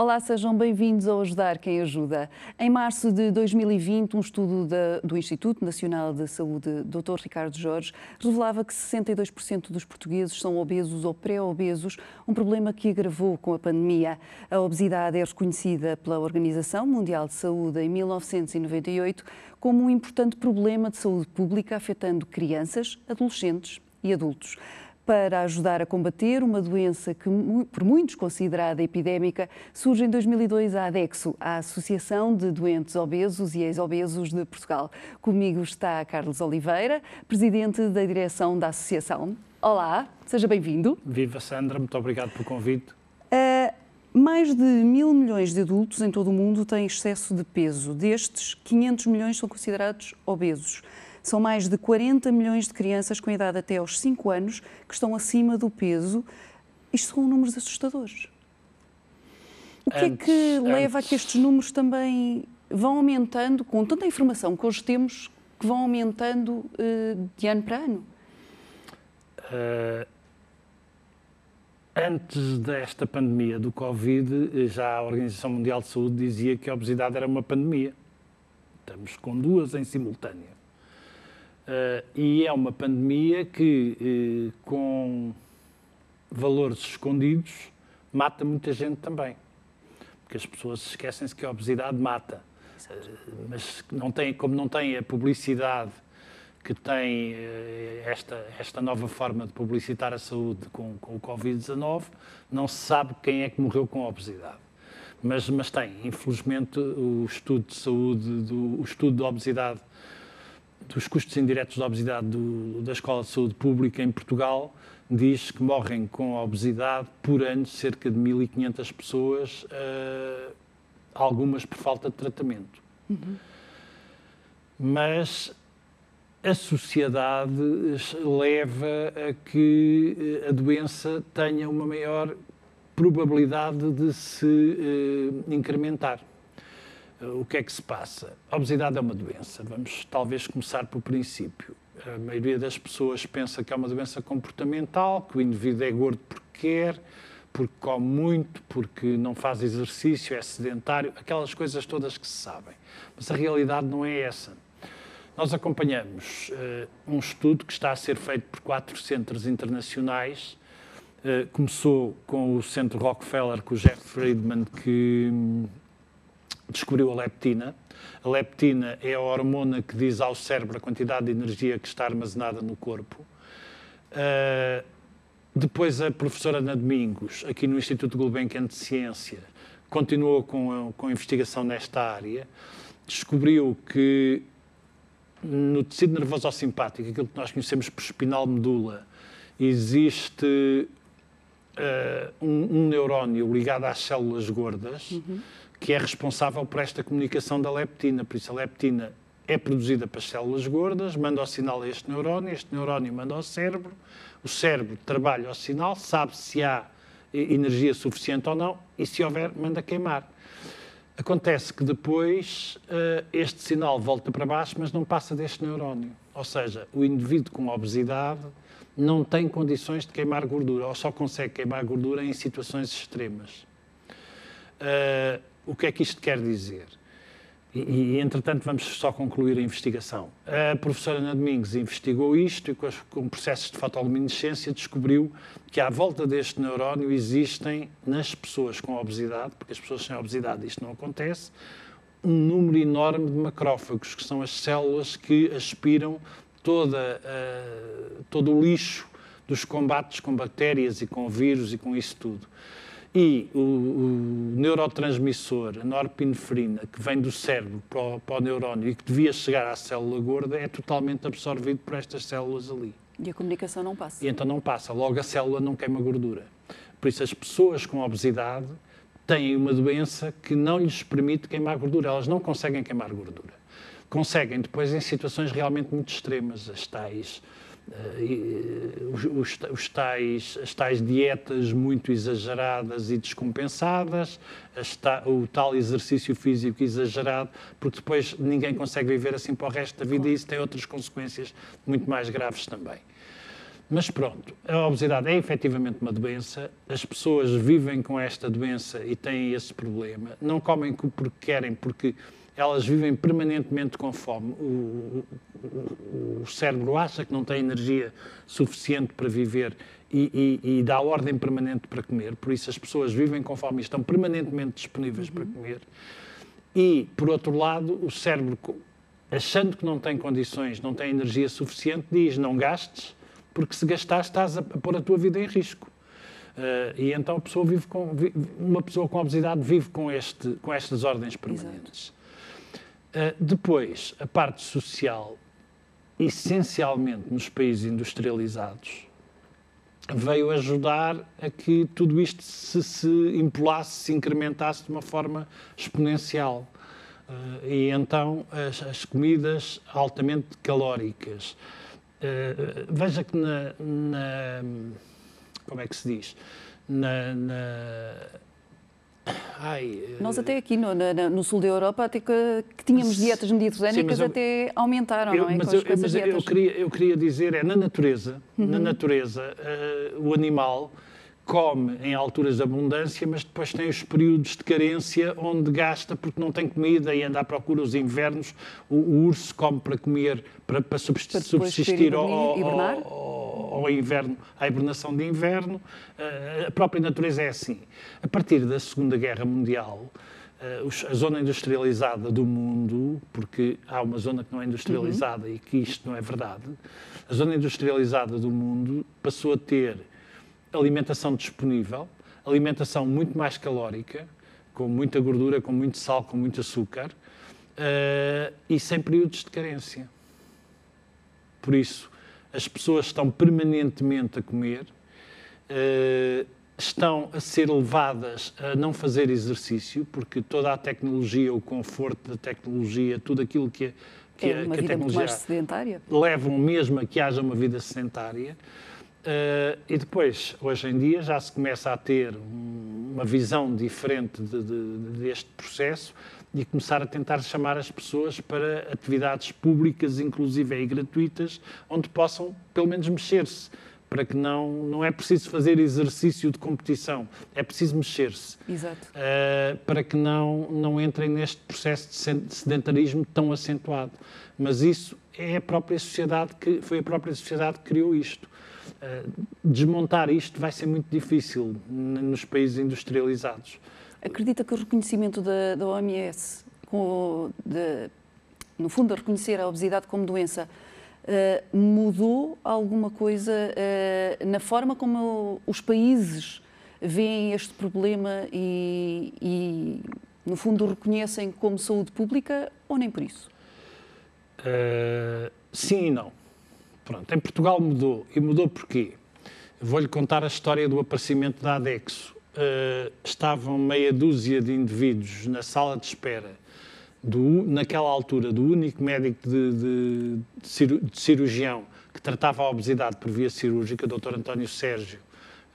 Olá, sejam bem-vindos ao Ajudar Quem Ajuda. Em março de 2020, um estudo da, do Instituto Nacional de Saúde, Dr. Ricardo Jorge, revelava que 62% dos portugueses são obesos ou pré-obesos, um problema que agravou com a pandemia. A obesidade é reconhecida pela Organização Mundial de Saúde em 1998 como um importante problema de saúde pública afetando crianças, adolescentes e adultos para ajudar a combater uma doença que, por muitos considerada epidémica, surge em 2002 a ADEXO, a Associação de Doentes Obesos e Ex-Obesos de Portugal. Comigo está Carlos Oliveira, presidente da direção da associação. Olá, seja bem-vindo. Viva Sandra, muito obrigado pelo convite. Uh, mais de mil milhões de adultos em todo o mundo têm excesso de peso. Destes, 500 milhões são considerados obesos. São mais de 40 milhões de crianças com idade até aos 5 anos que estão acima do peso. Isto são números assustadores. O que antes, é que leva a que estes números também vão aumentando, com tanta informação que hoje temos, que vão aumentando uh, de ano para ano? Uh, antes desta pandemia do Covid, já a Organização Mundial de Saúde dizia que a obesidade era uma pandemia. Estamos com duas em simultâneo. Uh, e é uma pandemia que, uh, com valores escondidos, mata muita gente também. Porque as pessoas esquecem-se que a obesidade mata. Uh, mas não tem, como não tem a publicidade que tem esta, esta nova forma de publicitar a saúde com, com o Covid-19, não se sabe quem é que morreu com a obesidade. Mas, mas tem, infelizmente, o estudo de saúde, do, o estudo de obesidade dos custos indiretos da obesidade do, da Escola de Saúde Pública em Portugal diz que morrem com obesidade por ano cerca de 1.500 pessoas, uh, algumas por falta de tratamento. Uhum. Mas a sociedade leva a que a doença tenha uma maior probabilidade de se uh, incrementar. O que é que se passa? A obesidade é uma doença. Vamos talvez começar pelo princípio. A maioria das pessoas pensa que é uma doença comportamental, que o indivíduo é gordo porque quer, porque come muito, porque não faz exercício, é sedentário, aquelas coisas todas que se sabem. Mas a realidade não é essa. Nós acompanhamos uh, um estudo que está a ser feito por quatro centros internacionais. Uh, começou com o Centro Rockefeller, com o Jeff Friedman, que descobriu a leptina. A leptina é a hormona que diz ao cérebro a quantidade de energia que está armazenada no corpo. Uh, depois a professora Ana Domingos, aqui no Instituto Gulbenkian de Ciência, continuou com a, com a investigação nesta área, descobriu que no tecido nervoso simpático, aquilo que nós conhecemos por espinal medula, existe uh, um, um, neurónio ligado às células gordas, uhum que é responsável por esta comunicação da leptina. Por isso, a leptina é produzida pelas células gordas, manda o sinal a este neurónio, este neurónio manda ao cérebro, o cérebro trabalha o sinal, sabe se há energia suficiente ou não, e se houver, manda queimar. Acontece que depois uh, este sinal volta para baixo, mas não passa deste neurónio. Ou seja, o indivíduo com obesidade não tem condições de queimar gordura, ou só consegue queimar gordura em situações extremas. Uh, o que é que isto quer dizer? E, e, entretanto, vamos só concluir a investigação. A professora Ana Domingos investigou isto e, com, com processos de fotoluminescência, descobriu que à volta deste neurónio existem, nas pessoas com obesidade, porque as pessoas sem obesidade isto não acontece, um número enorme de macrófagos, que são as células que aspiram toda, uh, todo o lixo dos combates com bactérias e com vírus e com isso tudo. E o, o neurotransmissor, a norepinefrina, que vem do cérebro para o, para o neurónio e que devia chegar à célula gorda, é totalmente absorvido por estas células ali. E a comunicação não passa. E então não passa, logo a célula não queima gordura. Por isso as pessoas com obesidade têm uma doença que não lhes permite queimar gordura, elas não conseguem queimar gordura. Conseguem depois em situações realmente muito extremas, as tais os, os, os, tais, as tais dietas muito exageradas e descompensadas, o tal exercício físico exagerado, porque depois ninguém consegue viver assim para o resto da vida e isso tem outras consequências muito mais graves também. Mas pronto, a obesidade é efetivamente uma doença, as pessoas vivem com esta doença e têm esse problema, não comem porque querem, porque elas vivem permanentemente com fome. O, o, o cérebro acha que não tem energia suficiente para viver e, e, e, dá ordem permanente para comer, por isso as pessoas vivem com fome e estão permanentemente disponíveis uhum. para comer. E, por outro lado, o cérebro, achando que não tem condições, não tem energia suficiente, diz: não gastes porque se gastares estás a pôr a tua vida em risco. Uh, e então a pessoa vive com, uma pessoa com obesidade vive com, este, com estas ordens permanentes. Uh, depois, a parte social, essencialmente nos países industrializados, veio ajudar a que tudo isto se, se impulasse, se incrementasse de uma forma exponencial. Uh, e então as, as comidas altamente calóricas, Uh, veja que na, na, Como é que se diz? Na. na ai, Nós até aqui no, na, no sul da Europa até que, que tínhamos dietas mediterrânicas até aumentaram, eu, não é? Mas, eu, mas eu, queria, eu queria dizer, é na natureza, uhum. na natureza, uh, o animal come em alturas de abundância, mas depois tem os períodos de carência onde gasta porque não tem comida e anda à procura os invernos. O, o urso come para comer, para, para subsistir, para subsistir ao, ao, ao, inverno, à hibernação de inverno. Uh, a própria natureza é assim. A partir da Segunda Guerra Mundial, uh, a zona industrializada do mundo, porque há uma zona que não é industrializada uhum. e que isto não é verdade, a zona industrializada do mundo passou a ter alimentação disponível, alimentação muito mais calórica, com muita gordura, com muito sal, com muito açúcar, uh, e sem períodos de carência. Por isso, as pessoas estão permanentemente a comer, uh, estão a ser levadas a não fazer exercício, porque toda a tecnologia, o conforto da tecnologia, tudo aquilo que, que, é uma que a tecnologia mais sedentária. levam mesmo a que haja uma vida sedentária. Uh, e depois, hoje em dia, já se começa a ter uma visão diferente de, de, deste processo e começar a tentar chamar as pessoas para atividades públicas, inclusive e gratuitas, onde possam, pelo menos, mexer-se. Para que não, não é preciso fazer exercício de competição, é preciso mexer-se. Uh, para que não, não entrem neste processo de sedentarismo tão acentuado. Mas isso é a própria sociedade que, foi a própria sociedade que criou isto. Eh, desmontar isto vai ser muito difícil nos países industrializados. Acredita que o reconhecimento da, da OMS, com, de, no fundo, a reconhecer a obesidade como doença, uh, mudou alguma coisa uh, na forma como os países veem este problema e, e, no fundo, o reconhecem como saúde pública ou nem por isso? Uh, sim e não. Pronto, em Portugal mudou. E mudou porquê? Vou-lhe contar a história do aparecimento da Adexo. Uh, estavam meia dúzia de indivíduos na sala de espera, do, naquela altura, do único médico de, de, de, cirurgião que tratava a obesidade por via cirúrgica, Dr. António Sérgio,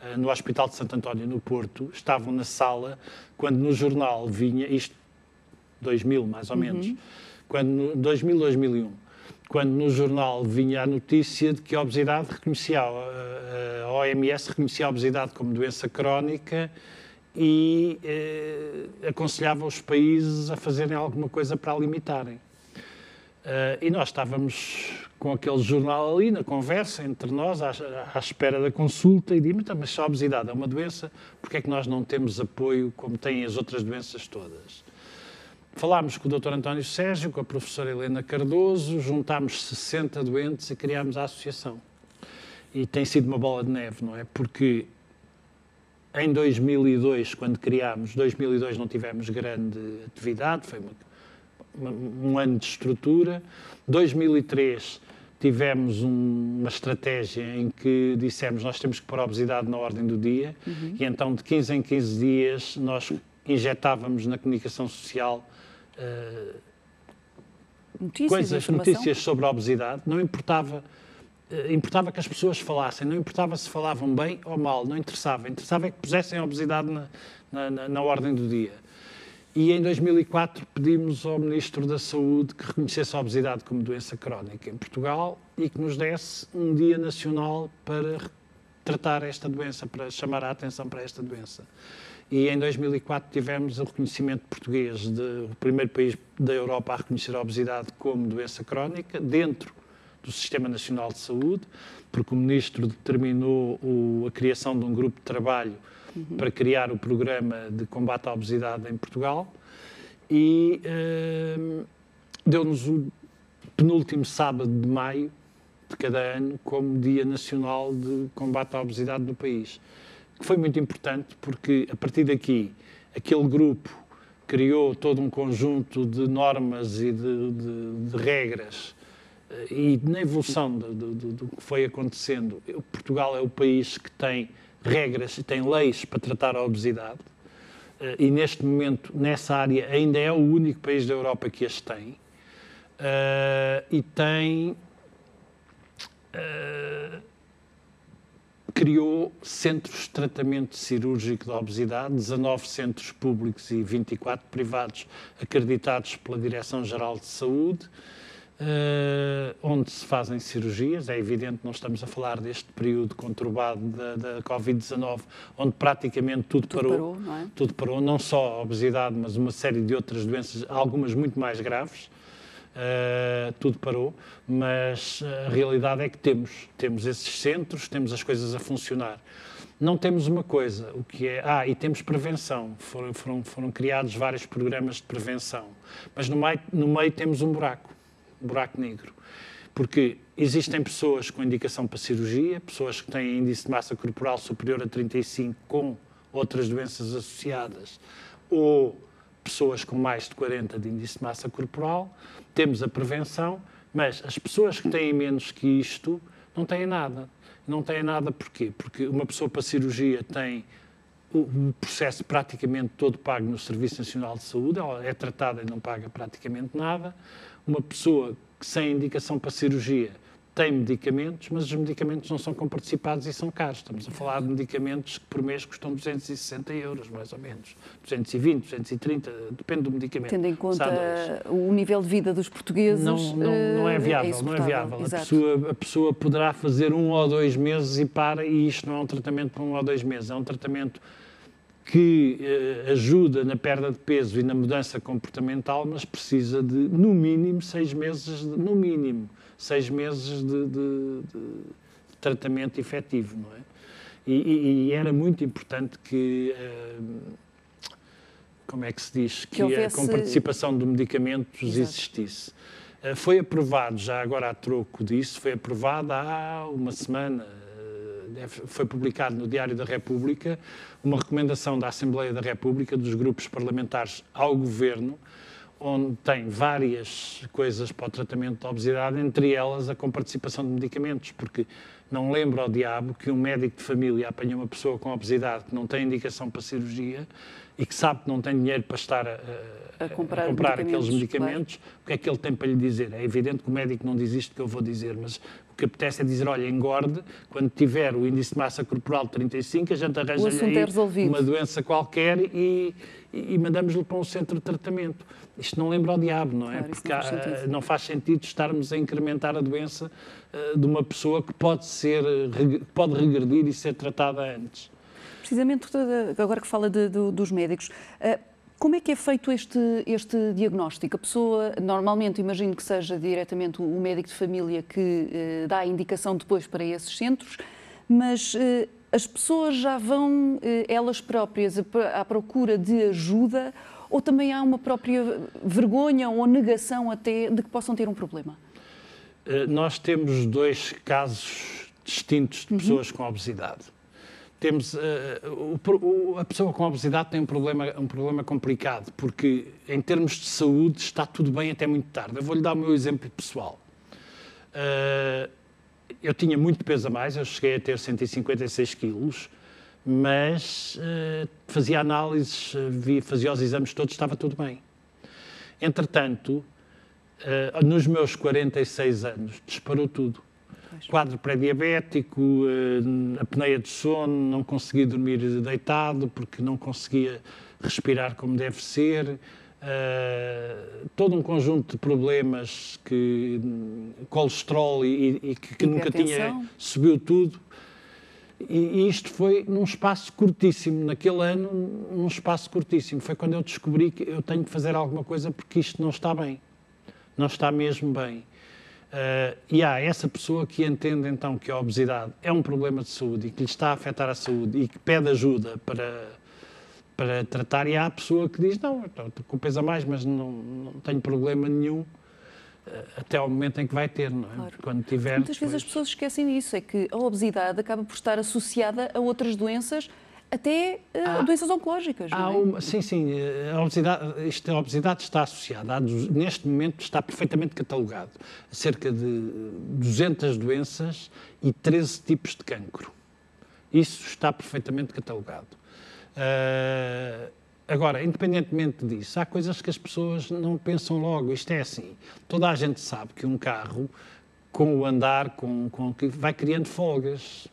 uh, no Hospital de Santo António, no Porto, estavam na sala quando no jornal vinha, isto 2000 mais ou menos, uhum. quando no 2000, 2001, quando no jornal vinha a notícia de que a obesidade reconhecia, a OMS reconhecia a obesidade como doença crónica e eh, aconselhava os países a fazerem alguma coisa para a limitarem. Uh, e nós estávamos com aquele jornal ali na conversa entre nós, à, à espera da consulta, e disse: mas se a obesidade é uma doença, porque é que nós não temos apoio como têm as outras doenças todas? Falámos com o Dr. António Sérgio, com a professora Helena Cardoso, juntámos 60 doentes e criámos a associação. E tem sido uma bola de neve, não é? Porque em 2002, quando criámos, 2002 não tivemos grande atividade, foi uma, uma, um ano de estrutura. 2003 tivemos um, uma estratégia em que dissemos nós temos que pôr a obesidade na ordem do dia uhum. e então de 15 em 15 dias nós injetávamos na comunicação social uh, notícias, coisas, notícias sobre a obesidade, não importava, uh, importava que as pessoas falassem, não importava se falavam bem ou mal, não interessava. Interessava é que pusessem a obesidade na, na, na, na ordem do dia. E em 2004 pedimos ao Ministro da Saúde que reconhecesse a obesidade como doença crónica em Portugal e que nos desse um dia nacional para tratar esta doença, para chamar a atenção para esta doença. E em 2004 tivemos o reconhecimento português, de, o primeiro país da Europa a reconhecer a obesidade como doença crónica, dentro do Sistema Nacional de Saúde, porque o Ministro determinou o, a criação de um grupo de trabalho uhum. para criar o programa de combate à obesidade em Portugal e uh, deu-nos o penúltimo sábado de maio de cada ano como Dia Nacional de Combate à Obesidade no país. Que foi muito importante porque, a partir daqui, aquele grupo criou todo um conjunto de normas e de, de, de regras eh, e na evolução do, do, do, que foi acontecendo, Portugal é o país que tem regras e tem leis para tratar a obesidade. Uh, e neste momento, nessa área, ainda é o único país da Europa que as tem. Uh, e tem. Criou centros de tratamento cirúrgico da obesidade, 19 centros públicos e 24 privados acreditados pela Direção-Geral de Saúde. Uh, onde se fazem cirurgias. É evidente, não estamos a falar deste período conturbado da, da Covid-19, onde praticamente tudo, tudo parou. parou não é? Tudo parou, não só a obesidade, mas uma série de outras doenças, algumas muito mais graves. Uh, tudo parou, mas a realidade é que temos, temos esses centros, temos as coisas a funcionar. Não temos uma coisa, o que é. Ah, e temos prevenção. Foram, foram, foram criados vários programas de prevenção. Mas no meio, no meio temos um buraco buraco negro. Porque existem pessoas com indicação para cirurgia, pessoas que têm índice de massa corporal superior a 35 com outras doenças associadas, ou pessoas com mais de 40 de índice de massa corporal. Temos a prevenção, mas as pessoas que têm menos que isto não têm nada. Não têm nada porquê? Porque uma pessoa para cirurgia tem o processo praticamente todo pago no Serviço Nacional de Saúde, ela é tratada e não paga praticamente nada uma pessoa sem indicação para cirurgia tem medicamentos, mas os medicamentos não são comparticipados e são caros. Estamos a falar de medicamentos que por mês custam 260 euros, mais ou menos. 220, 230, depende do medicamento. Tendo em conta o nível de vida dos portugueses. Não, não, não é viável, é não é viável. A pessoa, a pessoa poderá fazer um ou dois meses e para, e isto não é um tratamento para um ou dois meses, é um tratamento que eh, ajuda na perda de peso e na mudança comportamental, mas precisa de, no mínimo, seis meses, de, no mínimo, seis meses de, de, de tratamento efetivo, não é? E, e, e, era muito importante que, eh, como é que se diz, que, que houvesse... a comparticipação de medicamentos Exato. existisse. Eh, foi aprovado, já agora a troco disso, foi aprovado há uma semana, foi publicado no Diário da República uma recomendação da Assembleia da República, dos grupos parlamentares ao Governo, onde tem várias coisas para o tratamento da obesidade, entre elas a comparticipação de medicamentos, porque não lembro ao diabo que um médico de família apanha uma pessoa com obesidade que não tem indicação para cirurgia e que sabe que não tem dinheiro para estar a, a, a comprar, a comprar medicamentos, aqueles medicamentos, claro. o que é que ele tem para lhe dizer? É evidente que o médico não diz isto que eu vou dizer, mas o que apetece é dizer, olha, engorde, quando tiver o índice de massa corporal de 35, a gente arranja-lhe é uma doença qualquer e, e, e mandamos-lhe para um centro de tratamento. Isto não lembra ao diabo, não é? Claro, Porque não faz, há, não faz, sentido estarmos a incrementar a doença uh, de uma pessoa que pode ser, pode regredir e ser tratada antes. Precisamente, agora que fala de, de, dos médicos, como é que é feito este, este diagnóstico? A pessoa, normalmente, imagino que seja diretamente o médico de família que eh, dá a indicação depois para esses centros, mas eh, as pessoas já vão, eh, elas próprias, à procura de ajuda ou também há uma própria vergonha ou negação até de que possam ter um problema? Nós temos dois casos distintos de uhum. pessoas uhum. com obesidade temos uh, o, a pessoa com obesidade tem um problema, um problema complicado, porque em termos de saúde está tudo bem até muito tarde. Eu vou-lhe dar o meu exemplo pessoal. Uh, eu tinha muito peso a mais, eu cheguei a ter 156 quilos, mas uh, fazia análises, via, fazia os exames todos, estava tudo bem. Entretanto, nos meus 46 anos, disparou tudo quadro pré-diabético, eh, apneia de sono, não conseguia dormir deitado porque não conseguia respirar como deve ser, uh, todo um conjunto de problemas que colesterol e, e que, que nunca tinha subiu tudo. E, e isto foi num espaço curtíssimo, naquele ano, num espaço curtíssimo. Foi quando eu descobri que eu tenho que fazer alguma coisa porque isto não está bem. Não está mesmo bem. Uh, e há essa pessoa que entende então que a obesidade é um problema de saúde e que lhe está a afetar a saúde e que pede ajuda para, para tratar, e há a pessoa que diz: Não, estou com peso a mais, mas não, não tenho problema nenhum uh, até ao momento em que vai ter, não é? Claro. Quando tiver. Muitas depois... vezes as pessoas esquecem disso, é que a obesidade acaba por estar associada a outras doenças até uh, doenças oncológicas. É? uma, sim, sim. A obesidade, isto, a obesidade está associada, a, neste momento está perfeitamente catalogado, a cerca de 200 doenças e 13 tipos de cancro. Isso está perfeitamente catalogado. Uh, agora, independentemente disso, há coisas que as pessoas não pensam logo. Isto é assim. Toda a gente sabe que um carro, com o andar, com, com vai criando folgas.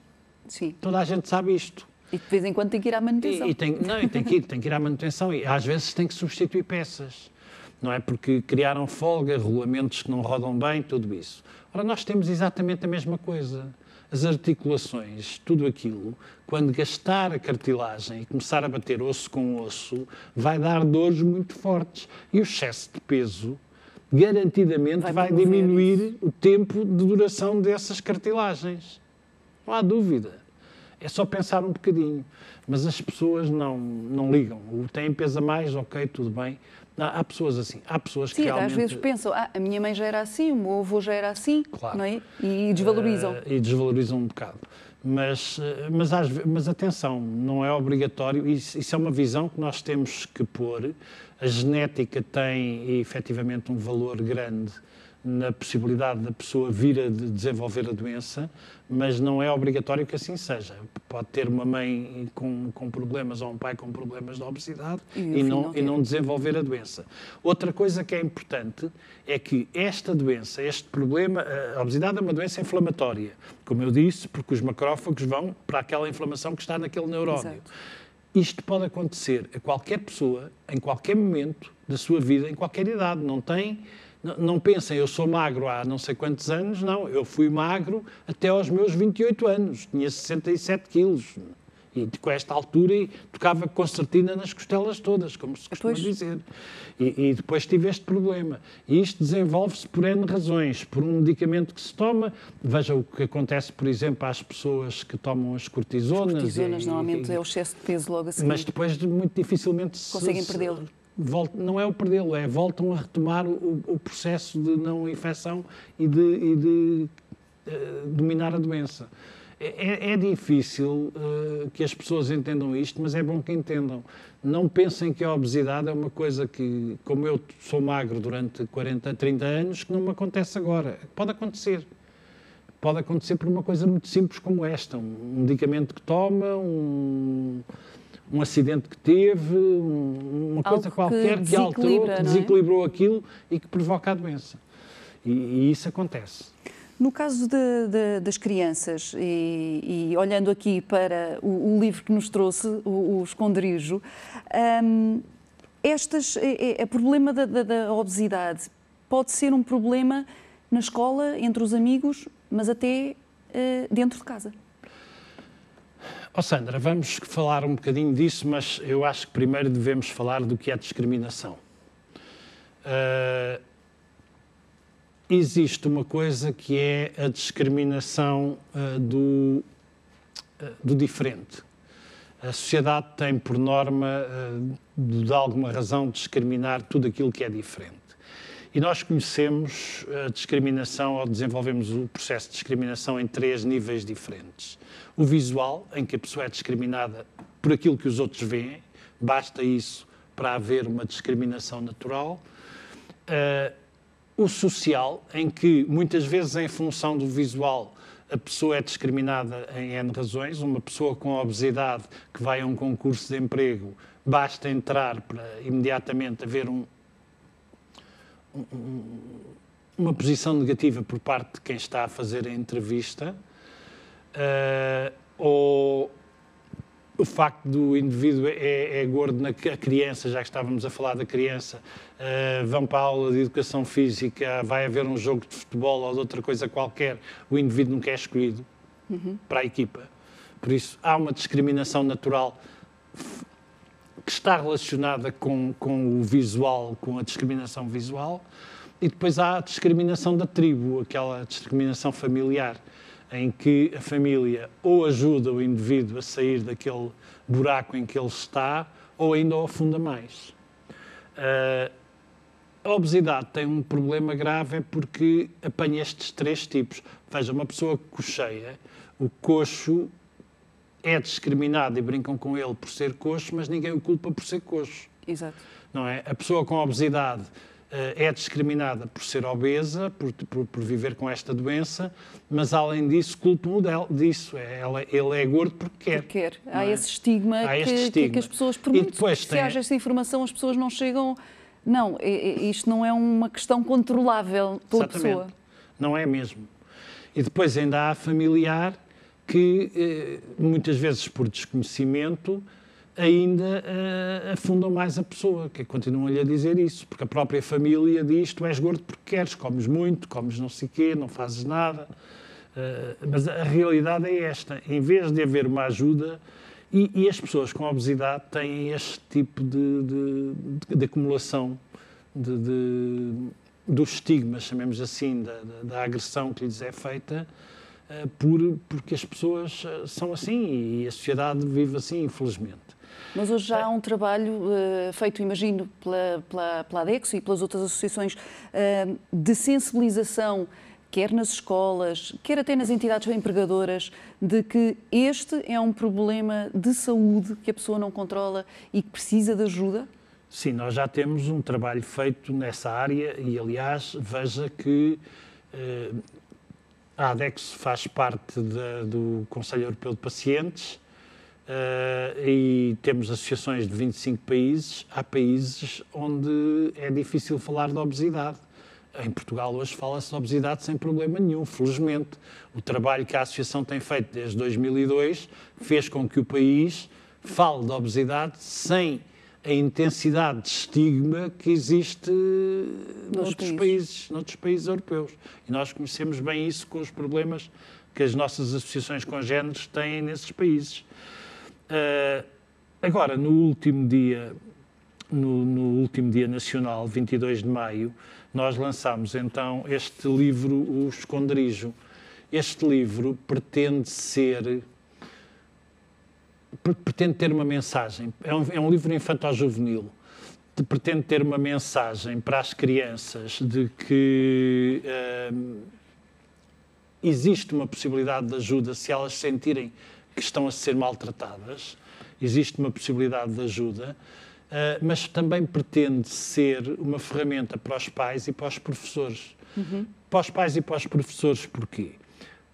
Sim. Toda a gente sabe isto. E de vez em quando tem que ir à manutenção. E, e tem, não, e tem que ir, tem que ir à manutenção e às vezes tem que substituir peças. Não é porque criaram folga, regulamentos que não rodam bem, tudo isso. Ora, nós temos exatamente a mesma coisa. As articulações, tudo aquilo, quando gastar a cartilagem e começar a bater osso com osso, vai dar dores muito fortes. E o excesso de peso, garantidamente, vai, vai diminuir isso. o tempo de duração dessas cartilagens. Não há dúvida. É só pensar um bocadinho. Mas as pessoas não, não ligam. O têm peso a mais, ok, tudo bem. Há, há pessoas assim. Há pessoas Sim, que realmente... às vezes pensam, ah, a minha mãe já era assim, o meu avô já era assim, claro. não é? E desvalorizam. Uh, e desvalorizam um bocado. Mas, eh, mas, mas atenção, não é obrigatório, isso, isso, é uma visão que nós temos que pôr. A genética tem efetivamente um valor grande na possibilidade da pessoa vir a desenvolver a doença, mas não é obrigatório que assim seja. Pode ter uma mãe com, com problemas ou um pai com problemas de obesidade e, e não, e não desenvolver a doença. Outra coisa que é importante é que esta doença, este problema, a obesidade é uma doença inflamatória, como eu disse, porque os macrófagos vão para aquela inflamação que está naquele neurónio. Exato. Isto pode acontecer a qualquer pessoa, em qualquer momento da sua vida, em qualquer idade. Não tem não, pensem, eu sou magro há não sei quantos anos, não. Eu fui magro até aos meus 28 anos, tinha 67 quilos. E com esta altura tocava concertina nas costelas todas, como se costuma pois. dizer. E, e, depois tive este problema. E isto desenvolve-se por N razões. Por um medicamento que se toma, veja o que acontece, por exemplo, às pessoas que tomam as cortisonas. As cortisonas, e, normalmente e, é o excesso de peso logo a seguir. Mas depois muito dificilmente conseguem perdê-lo não é o perdê-lo, é voltam a retomar o, o, processo de não infecção e de, e de uh, dominar a doença. É, é, é difícil uh, que as pessoas entendam isto, mas é bom que entendam. Não pensem que a obesidade é uma coisa que, como eu sou magro durante 40, 30 anos, que não me acontece agora. Pode acontecer. Pode acontecer por uma coisa muito simples como esta: um medicamento que toma, um, um acidente que teve, uma coisa Algo qualquer que, que alterou, que é? desequilibrou é? aquilo e que provoca a doença. E, e isso acontece. No caso de, de, das crianças, e, e, olhando aqui para o, o, livro que nos trouxe, o, o Esconderijo, um, estas, é, é, é problema da, da, da obesidade pode ser um problema na escola, entre os amigos, mas até uh, dentro de casa. Oh Sandra, vamos falar um bocadinho disso, mas eu acho que primeiro devemos falar do que é discriminação. Uh, existe uma coisa que é a discriminação uh, do, uh, do diferente. A sociedade tem, por norma, de alguma razão, discriminar tudo aquilo que é diferente. E nós conhecemos a discriminação, ou desenvolvemos o processo de discriminação em três níveis diferentes o visual, em que a pessoa é discriminada por aquilo que os outros veem, basta isso para haver uma discriminação natural. Uh, o social, em que muitas vezes, em função do visual, a pessoa é discriminada em N razões. Uma pessoa com obesidade que vai a um concurso de emprego, basta entrar para imediatamente haver um, um, uma posição negativa por parte de quem está a fazer a entrevista uh, ou o facto do indivíduo é, é, gordo na criança, já que estávamos a falar da criança, uh, vão para a aula de educação física, vai haver um jogo de futebol ou de outra coisa qualquer, o indivíduo nunca é escolhido uhum. para a equipa. Por isso, há uma discriminação natural que está relacionada com, com o visual, com a discriminação visual, e depois há a discriminação da tribo, aquela discriminação familiar em que a família ou ajuda o indivíduo a sair daquele buraco em que ele está, ou ainda o afunda mais. Uh, a obesidade tem um problema grave é porque apanha estes três tipos. Veja, uma pessoa cocheia, o coxo é discriminado e brincam com ele por ser coxo, mas ninguém o culpa por ser coxo. Exato. Não é? A pessoa com obesidade é discriminada por ser obesa, por, por, por, viver com esta doença, mas além disso culpam-o disso. É, ela, ele é gordo porque quer. Porque quer. Há é? esse estigma, Há que, estigma. que, as pessoas, por muito que se tem... haja essa informação, as pessoas não chegam... Não, isto não é uma questão controlável pela Exatamente. pessoa. Não é mesmo. E depois ainda há familiar que, eh, muitas vezes por desconhecimento, ainda uh, afundam mais a pessoa, que continuam-lhe a dizer isso, porque a própria família diz, tu és gordo porque queres, comes muito, comes não sei quê, não fazes nada. Uh, mas a realidade é esta, em vez de haver uma ajuda, e, e as pessoas com obesidade têm este tipo de, de, de acumulação de, de, do estigma, chamemos assim, da, da, agressão que lhes é feita, uh, por, porque as pessoas são assim e a sociedade vive assim, infelizmente. Mas hoje já há um trabalho uh, feito, imagino, pela, pela, pela ADEXO e pelas outras associações uh, de sensibilização, quer nas escolas, quer até nas entidades empregadoras, de que este é um problema de saúde que a pessoa não controla e que precisa de ajuda? Sim, nós já temos um trabalho feito nessa área e, aliás, veja que uh, a ADEX faz parte de, do Conselho Europeu de Pacientes Uh, e temos associações de 25 países. Há países onde é difícil falar de obesidade. Em Portugal hoje fala-se de obesidade sem problema nenhum, felizmente. O trabalho que a associação tem feito desde 2002 fez com que o país fale de obesidade sem a intensidade de estigma que existe noutros países. países, noutros países europeus. E nós conhecemos bem isso com os problemas que as nossas associações congêneres têm nesses países. Uh, agora, no último dia, no, no, último dia nacional, 22 de maio, nós lançámos então este livro, O Esconderijo. Este livro pretende ser pretende ter uma mensagem. É um, é um livro infantil-juvenil. Pretende ter uma mensagem para as crianças de que uh, existe uma possibilidade de ajuda se elas sentirem que estão a ser maltratadas, existe uma possibilidade de ajuda, uh, mas também pretende ser uma ferramenta para os pais e para os professores. Uhum. Para os pais e para os professores, porquê?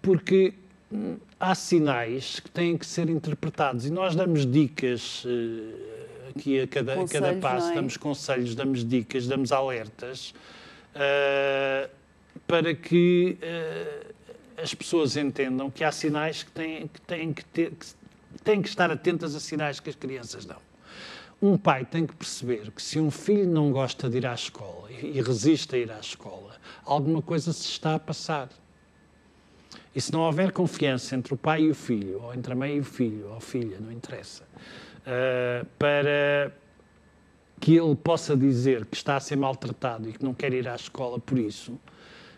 Porque hum, há sinais que têm que ser interpretados e nós damos dicas uh, aqui a cada, a cada passo, é? damos conselhos, damos dicas, damos alertas uh, para que as pessoas entendam que há sinais que têm que, têm que, ter, que têm que estar atentas a sinais que as crianças dão. Um pai tem que perceber que se um filho não gosta de ir à escola e resiste a ir à escola, alguma coisa se está a passar. E se não houver confiança entre o pai e o filho, ou entre a mãe e o filho, ou filha, não interessa, uh, para que ele possa dizer que está a ser maltratado e que não quer ir à escola por isso,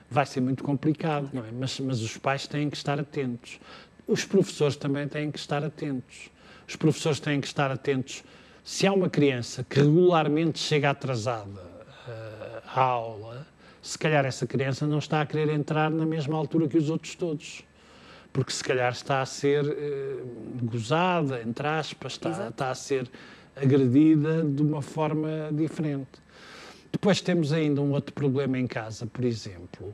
vai ser muito complicado, não é? Mas, mas os pais têm que estar atentos. Os professores também têm que estar atentos. Os professores têm que estar atentos. Se há uma criança que regularmente chega atrasada uh, à aula, se calhar essa criança não está a querer entrar na mesma altura que os outros todos. Porque se calhar está a ser uh, gozada, entre aspas, está, está a ser agredida de uma forma diferente. Depois temos ainda um outro problema em casa, por exemplo.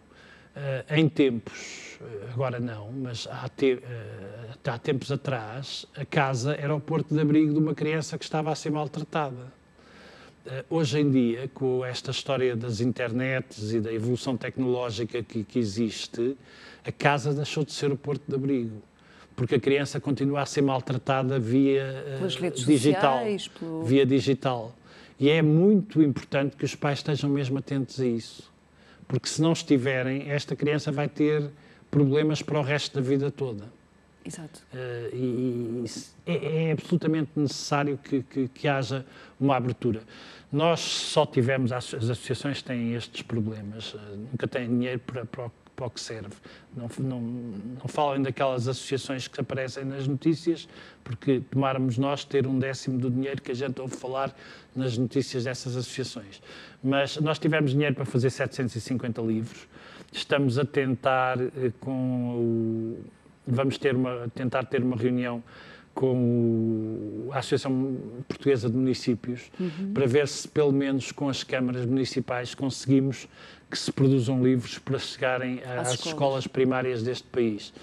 Uh, em tempos, eh, agora não, mas há, te, uh, há tempos atrás, a casa era o porto de abrigo de uma criança que estava a ser maltratada. Uh, hoje em dia, com esta história das internets e da evolução tecnológica que, que existe, a casa deixou de ser o porto de abrigo. porque a criança continua a ser maltratada via redes digital, sociais, pelo... via digital. E é muito importante que os pais estejam mesmo atentos a isso, porque se não estiverem, esta criança vai ter problemas para o resto da vida toda. Exato. Uh, e, e é, é, absolutamente necessário que, que, que, haja uma abertura. Nós só tivemos, as associações têm estes problemas, uh, nunca têm dinheiro para, para, para o que serve. Não, não, não falem daquelas associações que aparecem nas notícias, porque tomáramos nós ter um décimo do dinheiro que a gente ouve falar nas notícias dessas associações. Mas nós tivemos dinheiro para fazer 750 livros, estamos a tentar uh, com o vamos ter uma, tentar ter uma reunião com a Associação Portuguesa de Municípios uhum. para ver se, pelo menos com as câmaras municipais, conseguimos que se produzam livros para chegarem às, escolas. escolas primárias deste país.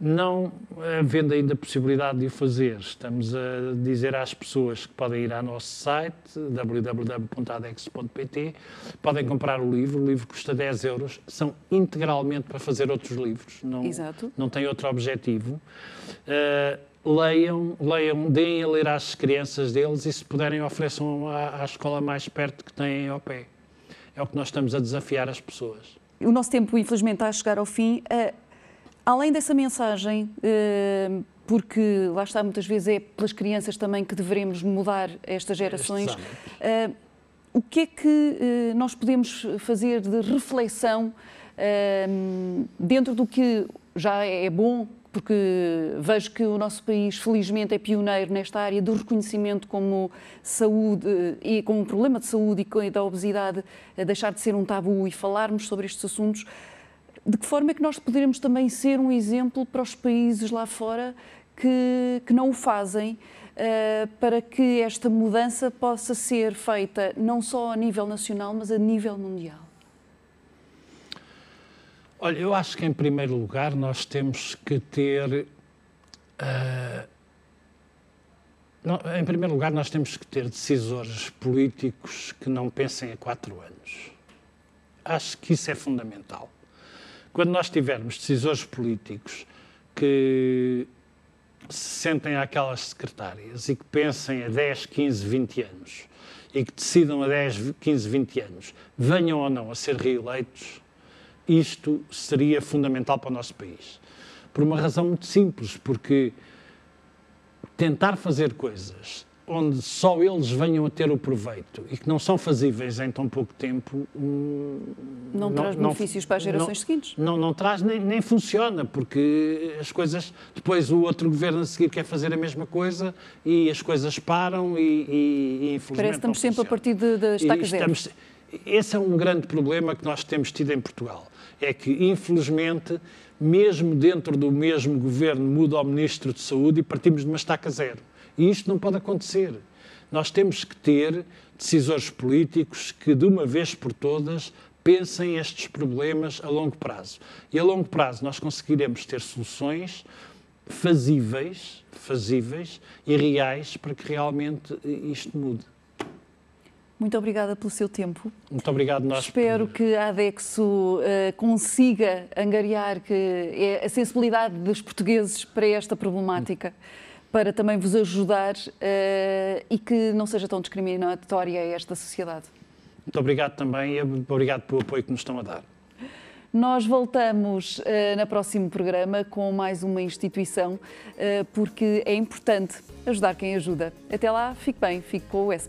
Não havendo ainda possibilidade de o fazer, estamos a dizer às pessoas que podem ir ao nosso site www.adex.pt, podem comprar o livro, o livro custa 10 euros, são integralmente para fazer outros livros, não, Exato. não tem outro objetivo. Uh, leiam, leiam, deem a ler às crianças deles e se puderem ofereçam à, à escola mais perto que têm ao pé. É o que nós estamos a desafiar as pessoas. O nosso tempo, infelizmente, está a chegar ao fim. Uh Além dessa mensagem, eh, porque lá está, muitas vezes é pelas crianças também que devemos mudar estas gerações, eh, o que é que nós podemos fazer de reflexão dentro do que já é bom porque vejo que o nosso país, felizmente, é pioneiro nesta área do reconhecimento como saúde e como um problema de saúde e da obesidade, deixar de ser um tabu e falarmos sobre estes assuntos de que forma é que nós poderemos também ser um exemplo para os países lá fora que, que não o fazem, uh, para que esta mudança possa ser feita não só a nível nacional, mas a nível mundial? Olha, eu acho que em primeiro lugar nós temos que ter. Uh, não, em primeiro lugar, nós temos que ter decisores políticos que não pensem a quatro anos. Acho que isso é fundamental. Quando nós tivermos decisores políticos que se sentem àquelas secretárias e que pensem a 10, 15, 20 anos e que decidam a 10, 15, 20 anos, venham ou não a ser reeleitos, isto seria fundamental para o nosso país. Por uma razão muito simples, porque tentar fazer coisas onde só eles venham a ter o proveito e que não são fazíveis em tão pouco tempo. Hum, não, não traz benefícios para as gerações não, seguintes? Não, não traz, nem, nem funciona, porque as coisas. Depois o outro governo a seguir quer fazer a mesma coisa e as coisas param e, e, e infelizmente. Parece que estamos sempre a partir de estaca zero. Esse é um grande problema que nós temos tido em Portugal. É que, infelizmente, mesmo dentro do mesmo governo, muda o Ministro de Saúde e partimos de uma estaca zero. E isto não pode acontecer. Nós temos que ter decisores políticos que, de uma vez por todas, pensem estes problemas a longo prazo. E a longo prazo nós conseguiremos ter soluções fazíveis, fazíveis e reais para que realmente isto mude. Muito obrigada pelo seu tempo. Muito obrigado nós. Espero que a ADEXO uh, consiga angariar que é a sensibilidade dos portugueses para esta problemática. Para também vos ajudar uh, e que não seja tão discriminatória esta sociedade. Muito obrigado também e obrigado pelo apoio que nos estão a dar. Nós voltamos uh, no próximo programa com mais uma instituição, uh, porque é importante ajudar quem ajuda. Até lá, fique bem, fique com o S.